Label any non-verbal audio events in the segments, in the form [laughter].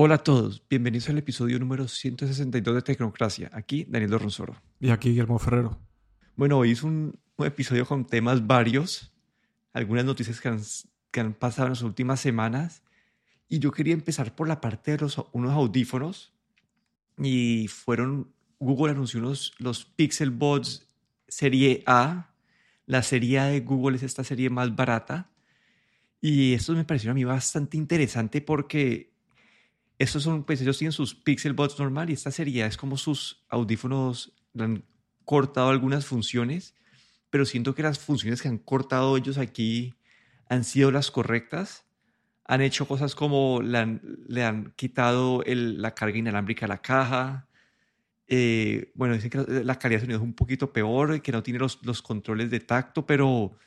Hola a todos, bienvenidos al episodio número 162 de Tecnocracia. Aquí Daniel Ronsoro. Y aquí Guillermo Ferrero. Bueno, hoy es un, episodio con temas varios, algunas noticias que han, que han, pasado en las últimas semanas. Y yo quería empezar por la parte de los, unos audífonos. Y fueron, Google anunció unos, los Pixel Buds serie A. La serie A de Google es esta serie más barata. Y esto me pareció a mí bastante interesante porque estos son, pues ellos tienen sus Pixel Buds normal y esta sería es como sus audífonos han cortado algunas funciones, pero siento que las funciones que han cortado ellos aquí han sido las correctas. Han hecho cosas como le han quitado la carga inalámbrica a la caja. Eh, bueno, dicen que la calidad de sonido es un poquito peor, que no tiene los, los controles de tacto, pero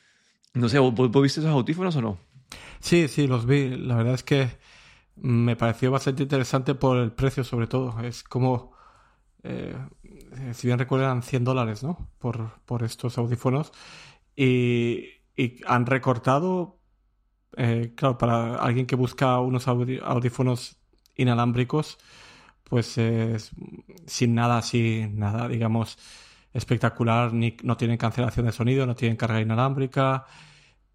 no sé, ¿vos, ¿vos, viste esos audífonos o no? Sí, sí, los vi. La verdad es que me pareció bastante interesante por el precio sobre todo. Es como, eh, si bien recuerdan, 100 dólares, ¿no? Por, por estos audífonos. Y, han recortado, eh, claro, para alguien que busca unos audífonos inalámbricos, pues sin nada así, nada, digamos, espectacular, ni, no tienen cancelación de sonido, no tienen carga inalámbrica,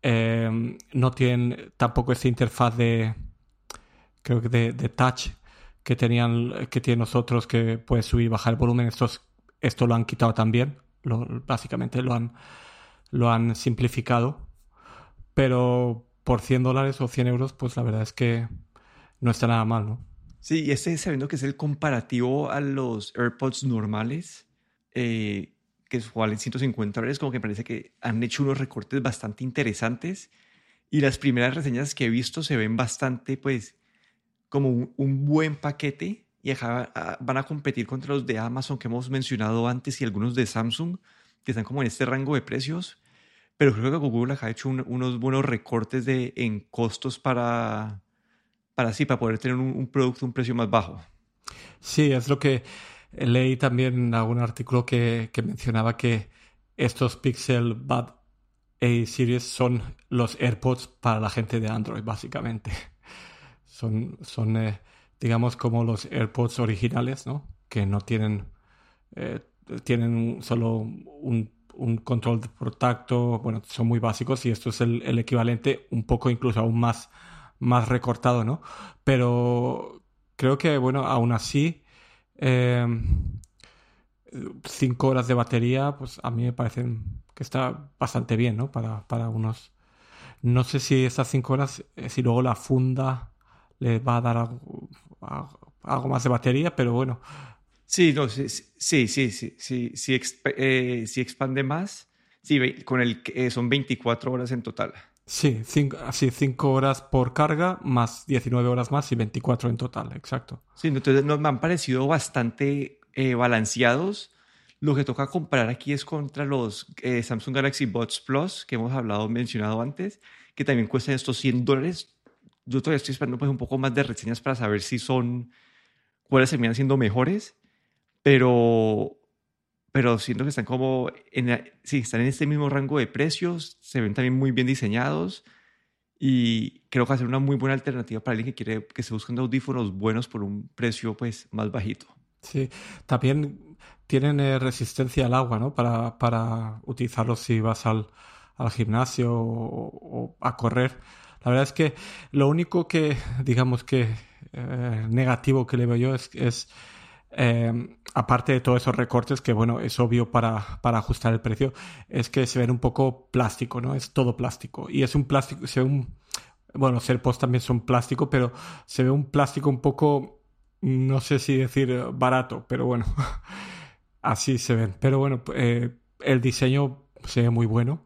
eh, no tienen tampoco esta interfaz de creo que de, touch que tenían que tienen nosotros que puedes subir y bajar el volumen estos esto lo han quitado también. Lo, básicamente lo han lo han simplificado. Pero por 100 dólares o 100 euros pues la verdad es que no está nada mal no sí y este sabiendo que es el comparativo a los AirPods normales eh, que valen 150 dólares como que parece que han hecho unos recortes bastante interesantes. Y las primeras reseñas que he visto se ven bastante pues como un, buen paquete y van a competir contra los de Amazon que hemos mencionado antes y algunos de Samsung que están como en este rango de precios. Pero creo que Google ha hecho unos buenos recortes de, en costos para, para, sí, para poder tener un, producto un precio más bajo. Sí, es lo que leí también en algún artículo que, que mencionaba que estos Pixel Bud A Series son los AirPods para la gente de Android, básicamente. Son, son eh, digamos, como los AirPods originales, ¿no? Que no tienen, eh, tienen solo un, control por tacto, bueno, son muy básicos y esto es el, equivalente un poco incluso aún más, más recortado, ¿no? Pero creo que, bueno, aún así, em, cinco horas de batería, pues a mí me parecen que está bastante bien, ¿no? Para, para unos... No sé si estas cinco horas, eh, si luego la funda le va a dar algo, más de batería, pero bueno. Sí, no, sí, sí, sí, sí, sí, sí, eh, expande más. Sí, con el eh, son 24 horas en total. Sí, 5 así, cinco horas por carga, más 19 horas más y 24 en total, exacto. Sí, entonces nos me han parecido bastante eh, balanceados. Lo que toca comparar aquí es contra los Samsung Galaxy Buds Plus, que hemos hablado, mencionado antes, que también cuestan estos 100 dólares yo todavía estoy esperando pues, un poco más de reseñas para saber si son, cuáles terminan siendo mejores, pero, pero siento que están como, en, sí, están en este mismo rango de precios, se ven también muy bien diseñados y creo que va a ser una muy buena alternativa para alguien que quiere, que se busquen audífonos buenos por un precio pues más bajito. Sí, también tienen eh, resistencia al agua, ¿no? Para, para utilizarlos si vas al, al gimnasio o a correr la verdad es que lo único que, digamos que eh, negativo que le veo yo es, es eh, aparte de todos esos recortes, que bueno, es obvio para, para, ajustar el precio, es que se ven un poco plástico, ¿no? Es todo plástico. Y es un plástico, se ve un, bueno, también son plástico, pero se ve un plástico un poco, no sé si decir barato, pero bueno, [laughs] así se ven. Pero bueno, eh, el diseño se ve muy bueno.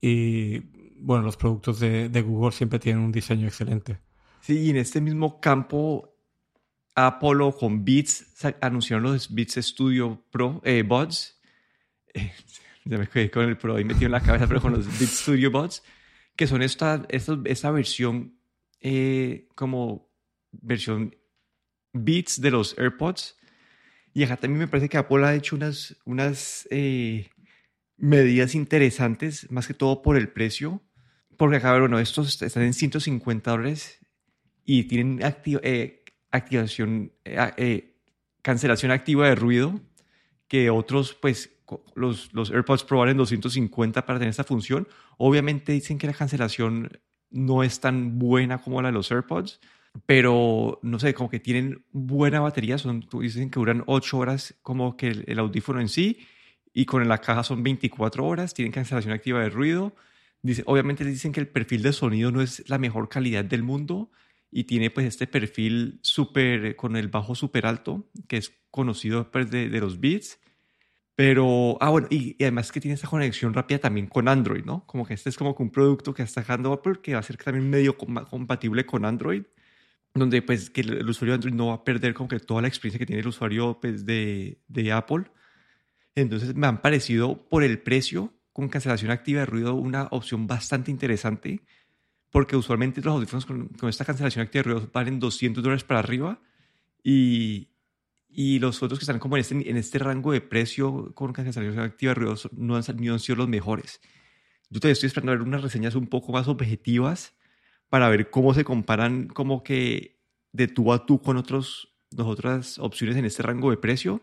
Y bueno, los productos de, Google siempre tienen un diseño excelente. Sí, y en este mismo campo, Apollo con Beats anunciaron los Beats Studio Pro, eh, Buds. Eh, [laughs] ya me quedé con el Pro ahí metido en la cabeza, pero con los [laughs] Beats Studio Buds, que son esta, esta, versión eh, como versión Beats de los AirPods. Y acá también me parece que Apple ha hecho unas, unas eh, medidas interesantes, más que todo por el precio. Porque acá, bueno, estos están en 150 dólares y tienen eh, activación, eh, eh, cancelación activa de ruido, que otros, pues, los, los AirPods Pro valen 250 para tener esta función. Obviamente dicen que la cancelación no es tan buena como la de los AirPods, pero no sé, como que tienen buena batería, son, dicen que duran 8 horas como que el, audífono en sí, y con la caja son 24 horas, tienen cancelación activa de ruido. Obviamente dicen que el perfil de sonido no es la mejor calidad del mundo y tiene pues este perfil súper con el bajo súper alto, que es conocido pues, de, de los Beats. Pero, ah, bueno, y, además que tiene esta conexión rápida también con Android, ¿no? Como que este es como un producto que está sacando Apple que va a ser también medio compatible con Android donde pues que el, usuario de Android no va a perder como que toda la experiencia que tiene el usuario pues, de, de Apple. Entonces me han parecido por el precio con cancelación activa de ruido una opción bastante interesante porque usualmente los audífonos con, esta cancelación activa de ruido valen 200 dólares para arriba y, y los otros que están como en este, en este rango de precio con cancelación activa de ruido no han, no han sido los mejores. Yo todavía estoy esperando ver unas reseñas un poco más objetivas para ver cómo se comparan como que de tú a tú con otros, otras opciones en este rango de precio.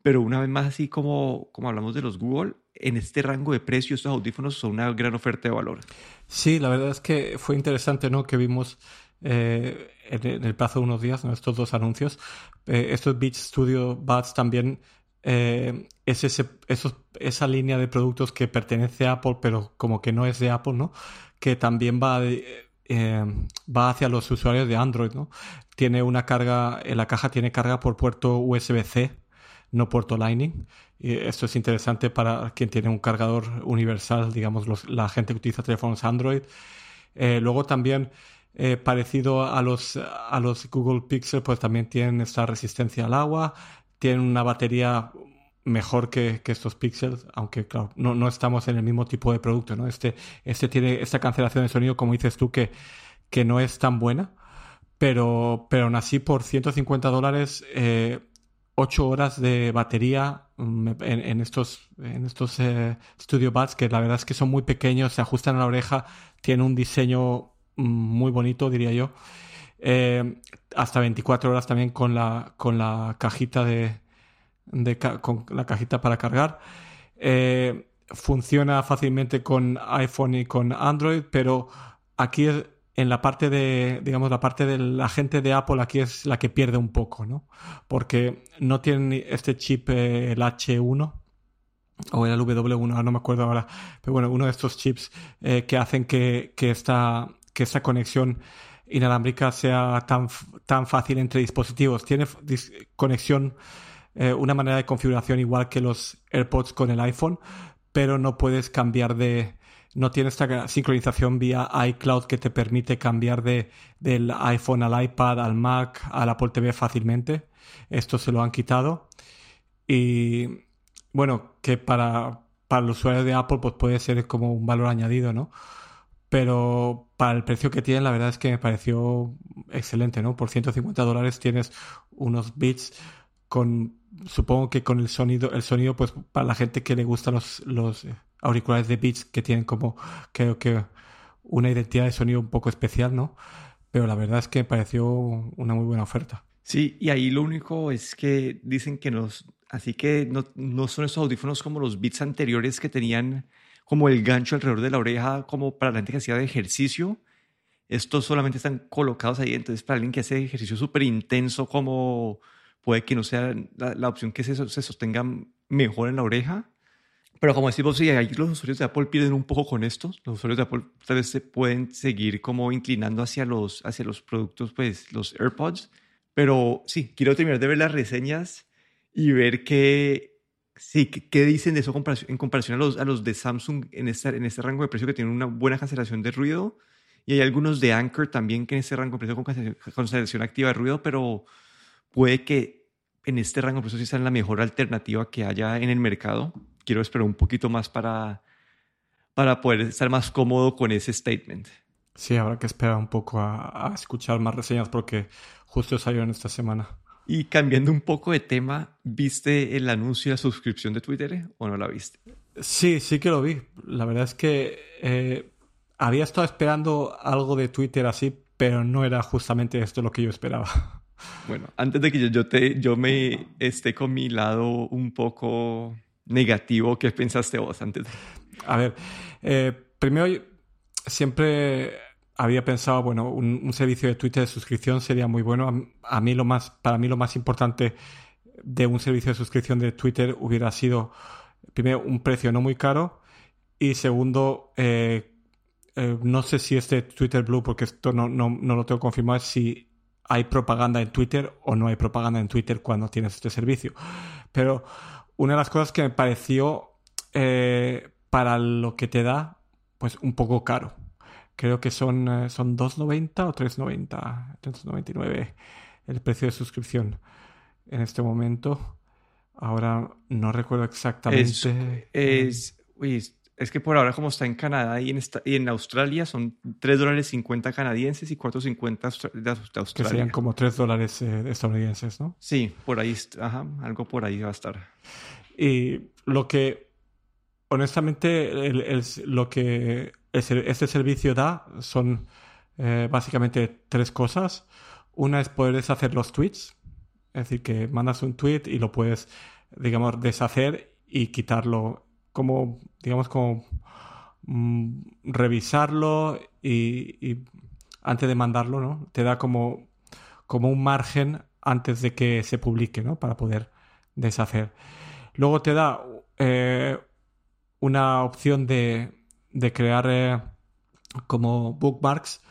Pero una vez más, así como, como hablamos de los Google, en este rango de precio estos audífonos son una gran oferta de valor. Sí, la verdad es que fue interesante, ¿no? Que vimos eh, en, el plazo de unos días, ¿no? estos dos anuncios. Eh, estos Beats Studio Buds también eh, es esa línea de productos que pertenece a Apple, pero como que no es de Apple, ¿no? Que también va va hacia los usuarios de Android, ¿no? Tiene una carga, en la caja tiene carga por puerto USB-C, no puerto Lightning. Esto es interesante para quien tiene un cargador universal, digamos, la gente que utiliza teléfonos Android. Eh, luego también, eh, parecido a los, a los Google Pixel, pues también tienen esta resistencia al agua, tienen una batería mejor que, estos píxeles, aunque claro, no, no, estamos en el mismo tipo de producto, ¿no? Este, este tiene esta cancelación de sonido, como dices tú, que, que no es tan buena, pero, pero aún así por 150 dólares, eh, 8 horas de batería mm, en, estos, en estos eh, Studio Buds, que la verdad es que son muy pequeños, se ajustan a la oreja, tiene un diseño mm, muy bonito, diría yo. Eh, hasta 24 horas también con la, con la cajita de, con la cajita para cargar. Eh, funciona fácilmente con iPhone y con Android, pero aquí en la parte de, digamos, la parte de la gente de Apple aquí es la que pierde un poco, ¿no? Porque no tienen este chip, eh, el H1, o el W1, no me acuerdo ahora, pero bueno, uno de estos chips eh, que hacen que, que, esta, que esta conexión inalámbrica sea tan, tan fácil entre dispositivos. Tiene conexión eh, una manera de configuración igual que los AirPods con el iPhone, pero no puedes cambiar de... No tiene esta sincronización vía iCloud que te permite cambiar de, del iPhone al iPad, al Mac, al Apple TV fácilmente. Esto se lo han quitado. Y bueno, que para, para el usuario de Apple pues puede ser como un valor añadido, ¿no? Pero para el precio que tiene, la verdad es que me pareció excelente, ¿no? Por 150 dólares tienes unos bits con supongo que con el sonido, el sonido, pues para la gente que le gustan los, auriculares de Beats que tienen como, creo que una identidad de sonido un poco especial, ¿no? Pero la verdad es que me pareció una muy buena oferta. Sí, y ahí lo único es que dicen que nos, así que no, no son esos audífonos como los Beats anteriores que tenían como el gancho alrededor de la oreja, como para la gente que hacía de ejercicio. Estos solamente están colocados ahí, entonces para alguien que hace ejercicio súper intenso como puede que no sea la, opción que se, se, sostenga mejor en la oreja. Pero como decimos, sí, ahí los usuarios de Apple pierden un poco con esto. Los usuarios de Apple tal vez se pueden seguir como inclinando hacia los, hacia los productos, pues los AirPods. Pero sí, quiero terminar de ver las reseñas y ver qué, sí, qué, dicen de eso en comparación a los, a los de Samsung en este, en este rango de precio que tienen una buena cancelación de ruido. Y hay algunos de Anchor también que en ese rango de precio con cancelación activa de ruido, pero puede que en este rango de precios sí sea la mejor alternativa que haya en el mercado. Quiero esperar un poquito más para, para poder estar más cómodo con ese statement. Sí, habrá que esperar un poco a, escuchar más reseñas porque justo salieron esta semana. Y cambiando un poco de tema, ¿viste el anuncio de la suscripción de Twitter o no la viste? Sí, sí que lo vi. La verdad es que eh, había estado esperando algo de Twitter así, pero no era justamente esto lo que yo esperaba. Bueno, antes de que yo, yo, te, yo me esté con mi lado un poco negativo, ¿qué pensaste vos antes? A ver, eh, primero siempre había pensado, bueno, un, servicio de Twitter de suscripción sería muy bueno. A, mí lo más, para mí lo más importante de un servicio de suscripción de Twitter hubiera sido, primero, un precio no muy caro y segundo, eh, eh, no sé si este Twitter Blue, porque esto no, no, no, lo tengo confirmado, si hay propaganda en Twitter o no hay propaganda en Twitter cuando tienes este servicio. Pero una de las cosas que me pareció eh, para lo que te da, pues un poco caro. Creo que son, eh, son 2,90 o 3,90, 3,99 el precio de suscripción en este momento. Ahora no recuerdo exactamente. Es, que por ahora, como está en Canadá y en, y en Australia, son 3 dólares 50 canadienses y 4.50 de Australia. Que serían como 3 dólares eh, estadounidenses, ¿no? Sí, por ahí, ajá, algo por ahí va a estar. Y lo que, honestamente, el, lo que este servicio da son eh, básicamente tres cosas. Una es poder deshacer los tweets, es decir, que mandas un tweet y lo puedes, digamos, deshacer y quitarlo como, digamos, como mm, revisarlo y, antes de mandarlo, ¿no? Te da como, como un margen antes de que se publique, ¿no? Para poder deshacer. Luego te da eh, una opción de, de crear eh, como bookmarks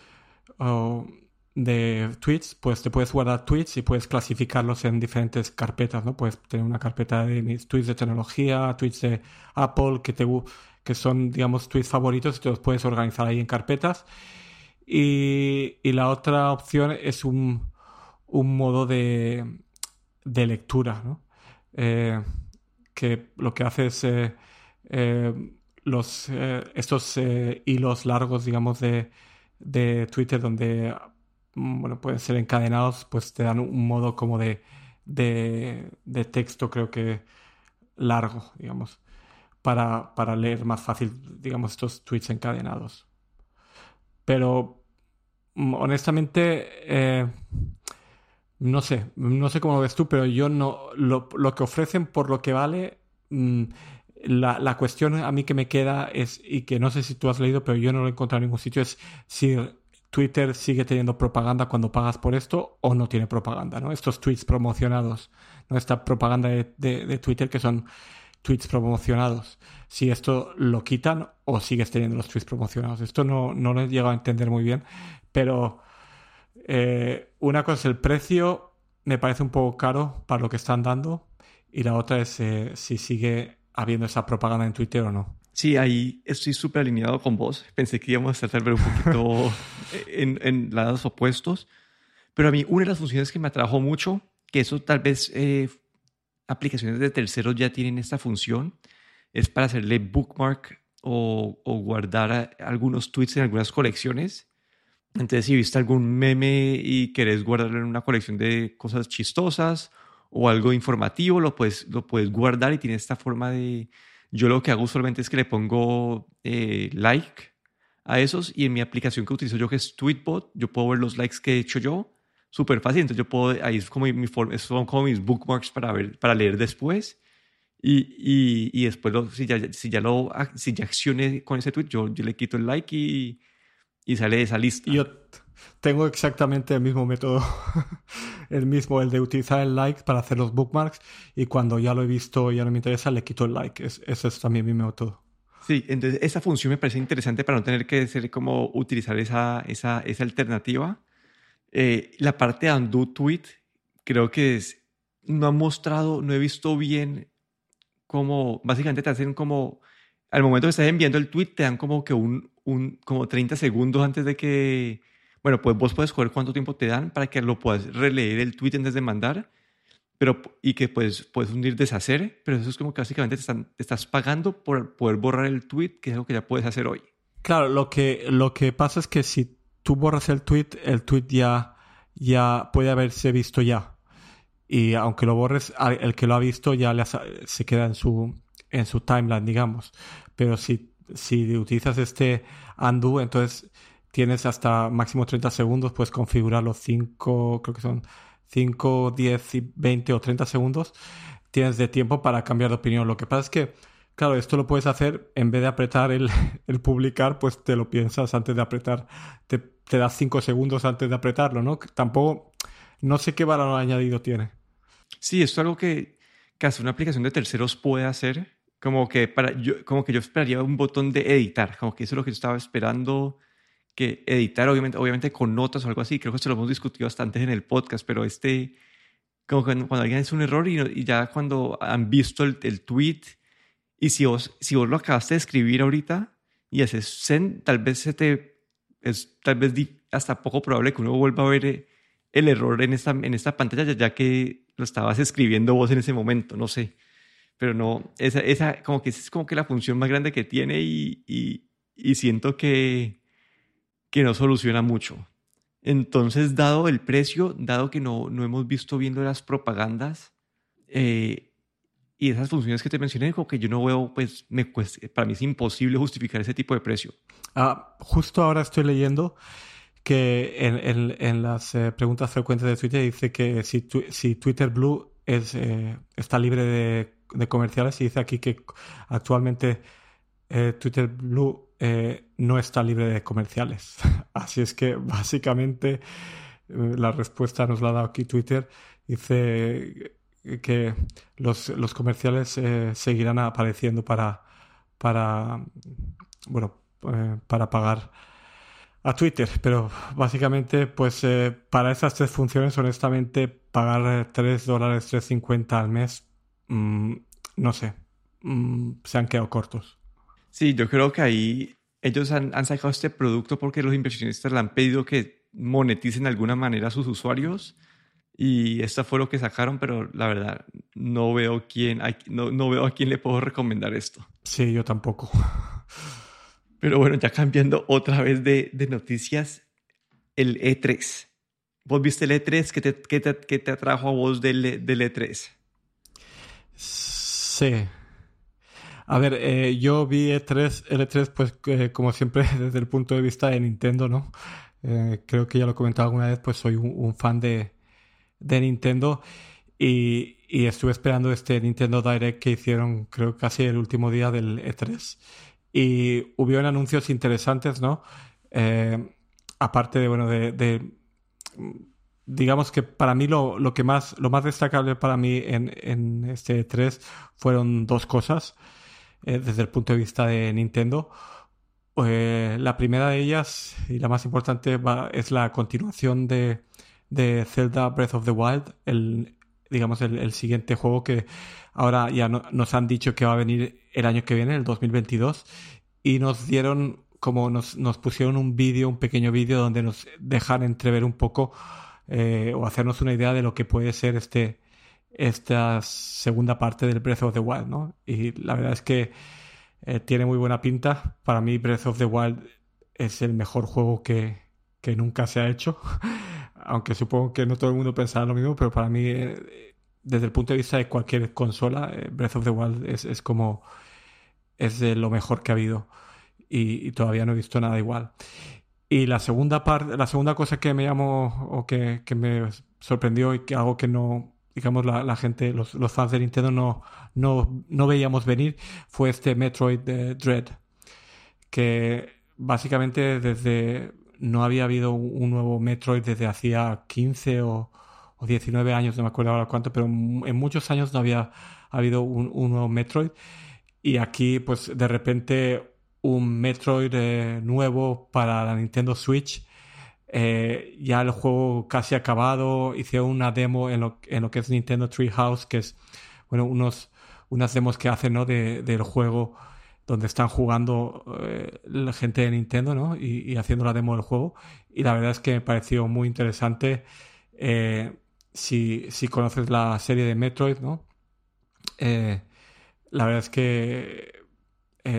de tweets, pues te puedes guardar tweets y puedes clasificarlos en diferentes carpetas, ¿no? Puedes tener una carpeta de mis tweets de tecnología, tweets de Apple, que, te, que son, digamos, tweets favoritos y te los puedes organizar ahí en carpetas. Y, la otra opción es un, modo de, de lectura, ¿no? Eh, que lo que hace es eh, eh, los, estos hilos largos, digamos, de, de Twitter donde bueno, pueden ser encadenados, pues te dan un modo como de, de, texto, creo que largo, digamos, para, para, leer más fácil, digamos, estos tweets encadenados. Pero, mm, honestamente, eh, no sé, no sé cómo lo ves tú, pero yo no, lo, lo que ofrecen por lo que vale, mm, la, la, cuestión a mí que me queda es, y que no sé si tú has leído, pero yo no lo he encontrado en ningún sitio, es si Twitter sigue teniendo propaganda cuando pagas por esto o no tiene propaganda, ¿no? Estos tweets promocionados, ¿no? Esta propaganda de, Twitter que son tweets promocionados. Si esto lo quitan o sigues teniendo los tweets promocionados. Esto no, no lo he llegado a entender muy bien, pero eh, una cosa es el precio, me parece un poco caro para lo que están dando, y la otra es eh, si sigue habiendo esa propaganda en Twitter o no. Sí, ahí estoy súper alineado con vos. Pensé que íbamos a estar un poquito [laughs] en, en lados opuestos. Pero a mí una de las funciones que me atrajo mucho, que eso tal vez eh, aplicaciones de terceros ya tienen esta función, es para hacerle bookmark o, o, guardar algunos tweets en algunas colecciones. Entonces, si viste algún meme y querés guardarlo en una colección de cosas chistosas o algo informativo, lo puedes, lo puedes guardar y tiene esta forma de yo lo que hago usualmente es que le pongo eh, like a esos y en mi aplicación que utilizo yo que es Tweetbot, yo puedo ver los likes que he hecho yo. Súper fácil, entonces yo puedo, ahí es como mi, son como mis bookmarks para, ver, para leer después. Y, y, y después, si, ya, si, ya lo, si ya accioné con ese tweet, yo, yo le quito el like y, y sale de esa lista. Yo tengo exactamente el mismo método, [laughs] el mismo, el de utilizar el like para hacer los bookmarks y cuando ya lo he visto y ya no me interesa, le quito el like. ese es también mi método. Sí, entonces esa función me parece interesante para no tener que ser como utilizar esa, esa, esa alternativa. Eh, la parte de undo tweet, creo que es, no ha mostrado, no he visto bien cómo, básicamente te hacen como, al momento que estás enviando el tweet, te dan como que un, un como 30 segundos antes de que bueno, pues vos puedes escoger cuánto tiempo te dan para que lo puedas releer el tweet antes de mandar pero, y que pues, puedes unir deshacer, pero eso es como que básicamente te, están, estás pagando por poder borrar el tweet, que es algo que ya puedes hacer hoy. Claro, lo que, lo que pasa es que si tú borras el tweet, el tweet ya, ya puede haberse visto ya. Y aunque lo borres, el que lo ha visto ya se queda en su, en su timeline, digamos. Pero si, si utilizas este undo, entonces tienes hasta máximo 30 segundos, puedes configurar los 5, creo que son 5, 10, 20 o 30 segundos tienes de tiempo para cambiar de opinión. Lo que pasa es que, claro, esto lo puedes hacer en vez de apretar el, [laughs] el publicar, pues te lo piensas antes de apretar. Te, te das 5 segundos antes de apretarlo, ¿no? Tampoco, no sé qué valor añadido tiene. Sí, esto es algo que casi una aplicación de terceros puede hacer. Como que, para, yo, como que yo esperaría un botón de editar, como que eso es lo que yo estaba esperando que editar, obviamente, obviamente con notas o algo así. Creo que esto lo hemos discutido bastante en el podcast, pero este, como cuando, cuando alguien hace un error y, y, ya cuando han visto el, el, tweet y si vos, si vos lo acabaste de escribir ahorita y haces send, tal vez se te, es tal vez hasta poco probable que uno vuelva a ver el error en esta, en esta pantalla, ya que lo estabas escribiendo vos en ese momento, no sé. Pero no, esa, esa como que es como que la función más grande que tiene y, y, y siento que, que no soluciona mucho. Entonces, dado el precio, dado que no, no hemos visto viendo las propagandas eh, y esas funciones que te mencioné, como que yo no veo, pues me para mí es imposible justificar ese tipo de precio. Ah, justo ahora estoy leyendo que en, en, las eh, preguntas frecuentes de Twitter dice que si, si Twitter Blue es, eh, está libre de, de, comerciales y dice aquí que actualmente Twitter Blue eh, no está libre de comerciales. [laughs] Así es que básicamente eh, la respuesta nos la ha dado aquí Twitter. Dice que los, los comerciales eh, seguirán apareciendo para, para, bueno, para pagar a Twitter, pero básicamente, pues para esas tres funciones, honestamente, pagar 3 dólares 3.50 al mes, mmm, no sé, mmm, se han quedado cortos. Sí, yo creo que ahí ellos han, han, sacado este producto porque los inversionistas le han pedido que moneticen de alguna manera a sus usuarios y esto fue lo que sacaron, pero la verdad no veo quién, no, no veo a quién le puedo recomendar esto. Sí, yo tampoco. [laughs] Pero bueno, ya cambiando otra vez de, de noticias, el E3. ¿Vos viste el E3? ¿Qué te, qué te, qué te atrajo a vos del, del E3? Sí. A ver, eh, yo vi E3, L3, pues eh, como siempre [laughs] desde el punto de vista de Nintendo, ¿no? Eh, creo que ya lo he comentado alguna vez, pues soy un, fan de, de Nintendo y, y, estuve esperando este Nintendo Direct que hicieron, creo casi el último día del E3. Y hubo anuncios interesantes, ¿no? aparte de, bueno, de, de digamos que para mí lo, lo, que más, lo más destacable para mí en, en este E3 fueron dos cosas eh, desde el punto de vista de Nintendo. Eh, la primera de ellas y la más importante es la continuación de, de, Zelda Breath of the Wild, el, digamos el, siguiente juego que ahora ya no, nos han dicho que va a venir el año que viene, el 2022, y nos dieron como nos, nos pusieron un vídeo, un pequeño vídeo donde nos dejan entrever un poco eh, o hacernos una idea de lo que puede ser este, esta segunda parte del Breath of the Wild, ¿no? Y la verdad es que eh, tiene muy buena pinta. Para mí Breath of the Wild es el mejor juego que, que nunca se ha hecho. [laughs] Aunque supongo que no todo el mundo pensará lo mismo, pero para mí, eh, desde el punto de vista de cualquier consola, eh, Breath of the Wild es, es, como... es de lo mejor que ha habido. Y, todavía no he visto nada igual. Y la segunda parte, la segunda cosa que me llamó o que, que me sorprendió y que algo que no, digamos, la, la gente, los, fans de Nintendo no, no, no veíamos venir, fue este Metroid de Dread. Que básicamente desde. No había habido un nuevo Metroid desde hacía 15 o, o 19 años, no me acuerdo ahora cuánto, pero en muchos años no había habido un, un nuevo Metroid. Y aquí, pues de repente, un Metroid eh, nuevo para la Nintendo Switch eh, ya el juego casi acabado, hicieron una demo en lo, en lo que es Nintendo Treehouse, que es, bueno, unos, unas demos que hacen, ¿no? De, del juego donde están jugando eh, la gente de Nintendo, ¿no? Y, haciendo la demo del juego. Y la verdad es que me pareció muy interesante. Eh, si, si, conoces la serie de Metroid, ¿no? La verdad es que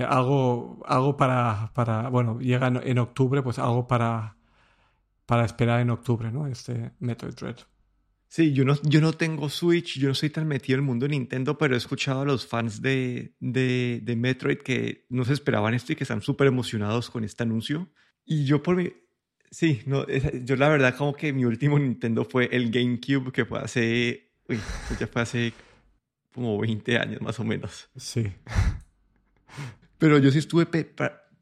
algo, algo para, para, bueno, llega en, en octubre, pues algo para, para esperar en octubre, ¿no? Este Metroid Dread. Sí, yo no, yo no tengo Switch, yo no soy tan metido en el mundo de Nintendo, pero he escuchado a los fans de, de, de Metroid que no se esperaban esto y que están súper emocionados con este anuncio. Y yo por mi, Sí, no, yo la verdad como que mi último Nintendo fue el GameCube, que fue hace, uy, pues ya fue hace como 20 años más o menos. Sí. Pero yo sí estuve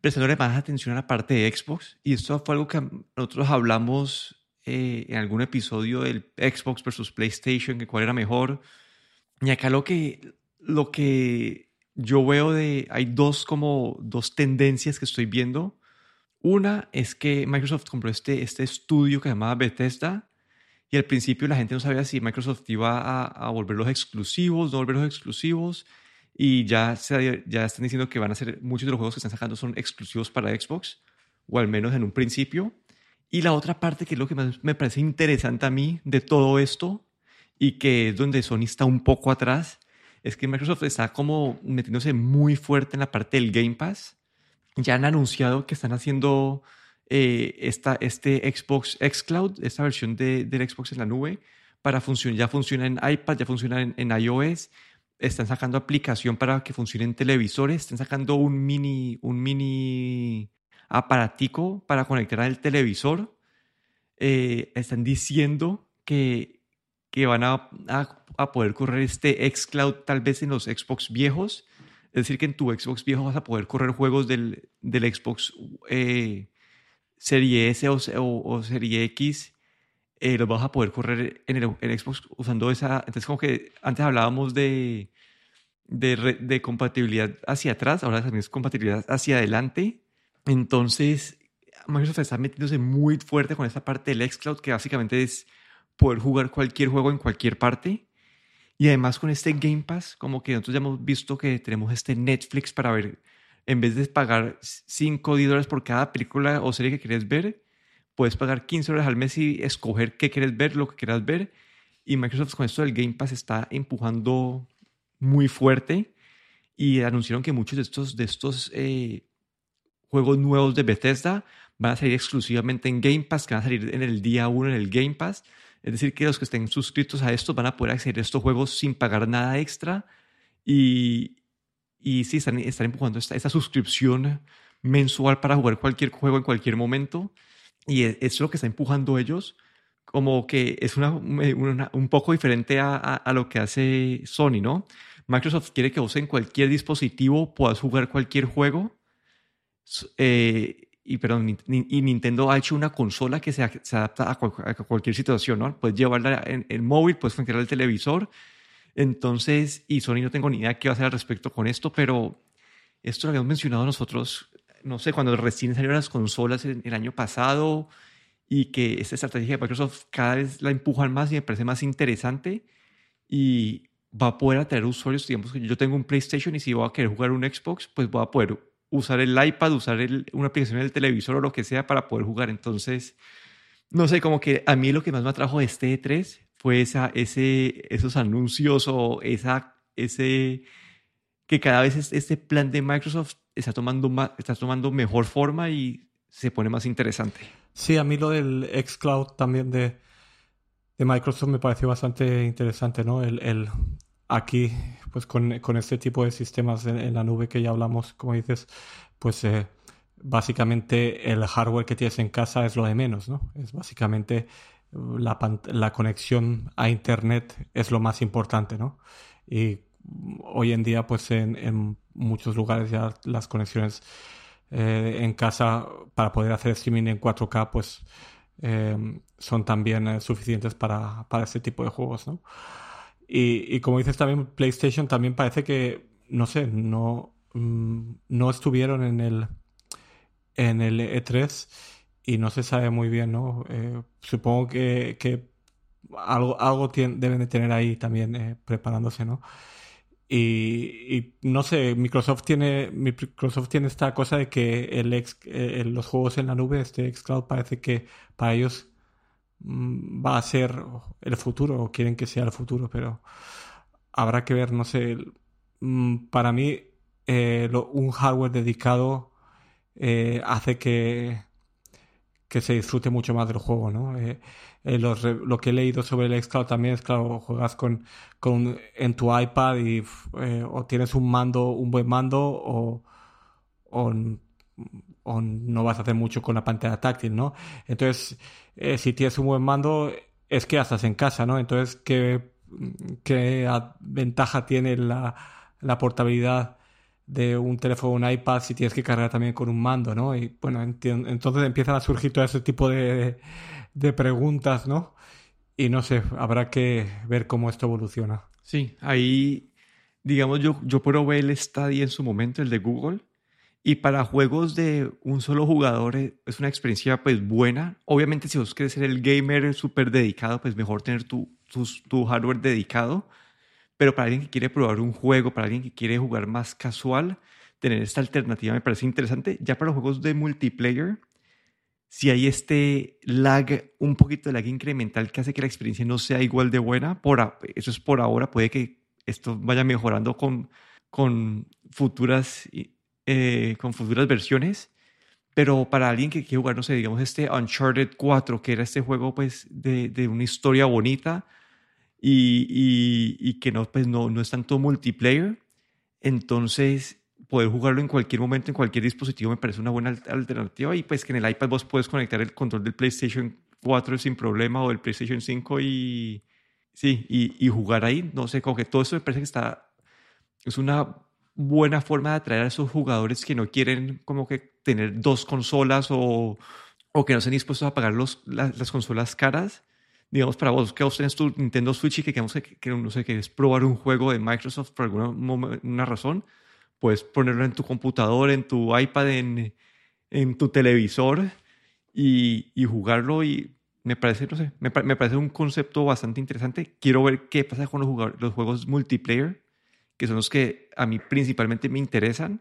prestando más atención a la parte de Xbox y esto fue algo que nosotros hablamos eh, en algún episodio del Xbox versus PlayStation, que cuál era mejor. Y acá lo que, lo que yo veo de, hay dos como dos tendencias que estoy viendo. Una es que Microsoft compró este, este estudio que se llamaba Bethesda y al principio la gente no sabía si Microsoft iba a, a volverlos exclusivos, no volverlos exclusivos y ya, se, ya están diciendo que van a ser muchos de los juegos que están sacando son exclusivos para Xbox o al menos en un principio. Y la otra parte que es lo que más me parece interesante a mí de todo esto y que es donde Sony está un poco atrás, es que Microsoft está como metiéndose muy fuerte en la parte del Game Pass. Ya han anunciado que están haciendo eh, esta, este Xbox xCloud, esta versión de, del Xbox en la nube, para funcionar, ya funciona en iPad, ya funciona en, en, iOS, están sacando aplicación para que funcione en televisores, están sacando un mini, un mini aparatico para conectar al televisor. Eh, están diciendo que, que van a, a, poder correr este xCloud tal vez en los Xbox viejos. Es decir, que en tu Xbox viejo vas a poder correr juegos del, del Xbox eh, Serie S o, o, Serie X. Eh, los vas a poder correr en el, Xbox usando esa. Entonces, como que antes hablábamos de, de, de compatibilidad hacia atrás, ahora también es compatibilidad hacia adelante. Entonces, Microsoft está metiéndose muy fuerte con esta parte del xCloud, que básicamente es poder jugar cualquier juego en cualquier parte. Y además con este Game Pass, como que nosotros ya hemos visto que tenemos este Netflix para ver, en vez de pagar 5 dólares por cada película o serie que quieres ver, puedes pagar 15 dólares al mes y escoger qué quieres ver, lo que quieras ver. Y Microsoft con esto del Game Pass está empujando muy fuerte y anunciaron que muchos de estos, de estos eh, juegos nuevos de Bethesda van a salir exclusivamente en Game Pass, que van a salir en el día 1 en el Game Pass. Es decir, que los que estén suscritos a esto van a poder acceder a estos juegos sin pagar nada extra. Y, y sí, están, están empujando esta, esta suscripción mensual para jugar cualquier juego en cualquier momento. Y e, eso es lo que está empujando ellos. Como que es una, un poco diferente a, a, lo que hace Sony, ¿no? Microsoft quiere que vos en cualquier dispositivo puedas jugar cualquier juego eh, y, perdón, y Nintendo ha hecho una consola que se, adapta a, cualquier situación, ¿no? Puedes llevarla en el móvil, puedes conectarla al televisor. Entonces, y Sony no tengo ni idea qué va a hacer al respecto con esto, pero esto lo habíamos mencionado nosotros, no sé, cuando recién salieron las consolas el, el año pasado y que esta estrategia de Microsoft cada vez la empujan más y me parece más interesante y va a poder atraer usuarios, digamos que yo tengo un PlayStation y si voy a querer jugar un Xbox, pues voy a poder usar el iPad, usar una aplicación del televisor o lo que sea para poder jugar. Entonces, no sé, como que a mí lo que más me atrajo de este E3 fue esa, ese, esos anuncios o esa, ese, que cada vez este plan de Microsoft está tomando, está tomando mejor forma y se pone más interesante. Sí, a mí lo del xCloud también de, de Microsoft me pareció bastante interesante, ¿no? El, el, aquí, pues con, con, este tipo de sistemas en, la nube que ya hablamos, como dices, pues eh, básicamente el hardware que tienes en casa es lo de menos, ¿no? Es básicamente la, la conexión a Internet es lo más importante, ¿no? Y hoy en día, pues en, muchos lugares ya las conexiones eh, en casa para poder hacer streaming en 4K, pues eh, son también eh, suficientes para, para este tipo de juegos, ¿no? Y, como dices también, PlayStation también parece que, no sé, no, mm, no estuvieron en el, en el E3 y no se sabe muy bien, ¿no? Eh, supongo que, que, algo, algo deben de tener ahí también preparándose, ¿no? Y, no sé, Microsoft tiene, Microsoft tiene esta cosa de que el ex, eh, los juegos en la nube, este xCloud, parece que para ellos Mm, va a ser el futuro o quieren que sea el futuro, pero habrá que ver, no sé, mm, para mí eh, un hardware dedicado eh, hace que, que se disfrute mucho más del juego, ¿no? Eh, lo que he leído sobre el xCloud también es, claro, juegas con, con en tu iPad y o tienes un mando, un buen mando o, o no vas a hacer mucho con la pantalla táctil, ¿no? Entonces, eh, si tienes un buen mando, es que estás en casa, ¿no? Entonces, ¿qué, qué ventaja tiene la, la portabilidad de un teléfono un iPad si tienes que cargar también con un mando, ¿no? Y bueno, entonces empiezan a surgir todo ese tipo de, de preguntas, ¿no? Y no sé, habrá que ver cómo esto evoluciona. Sí, ahí, digamos, yo, yo probé el Stadia en su momento, el de Google, y para juegos de un solo jugador eh, es una experiencia pues buena. Obviamente si vos quieres ser el gamer súper dedicado, pues mejor tener tu, tu, tu, hardware dedicado. Pero para alguien que quiere probar un juego, para alguien que quiere jugar más casual, tener esta alternativa me parece interesante. Ya para los juegos de multiplayer, si hay este lag, un poquito de lag incremental que hace que la experiencia no sea igual de buena, por, eso es por ahora, puede que esto vaya mejorando con, con futuras eh, con futuras versiones. Pero para alguien que quiere jugar, no sé, digamos este Uncharted 4, que era este juego pues de, de una historia bonita y, y, y, que no, pues, no, no es tanto multiplayer, entonces poder jugarlo en cualquier momento, en cualquier dispositivo, me parece una buena alternativa. Y pues que en el iPad vos puedes conectar el control del PlayStation 4 sin problema o el PlayStation 5 y, sí, y, y jugar ahí. No sé, como que todo eso me parece que está, es una buena forma de atraer a esos jugadores que no quieren como que tener dos consolas o, o que no estén dispuestos a pagar los, las, consolas caras. Digamos, para vos que vos tenés tu Nintendo Switch y que, que, que no sé, quieres probar un juego de Microsoft por alguna una razón, puedes ponerlo en tu computador, en tu iPad, en, en tu televisor y, y, jugarlo y me parece, no sé, me, me, parece un concepto bastante interesante. Quiero ver qué pasa con los, los juegos multiplayer que son los que a mí principalmente me interesan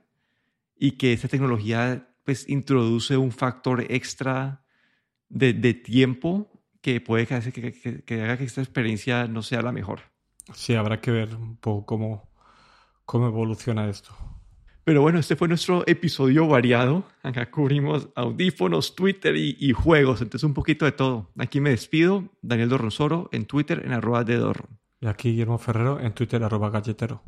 y que esta tecnología pues introduce un factor extra de, de tiempo que puede que, que, que, haga que esta experiencia no sea la mejor. Sí, habrá que ver un poco cómo, cómo evoluciona esto. Pero bueno, este fue nuestro episodio variado. Acá cubrimos audífonos, Twitter y, y, juegos, entonces un poquito de todo. Aquí me despido, Daniel Dorronsoro en Twitter en arroba de Dorron. Y aquí Guillermo Ferrero en Twitter arroba galletero.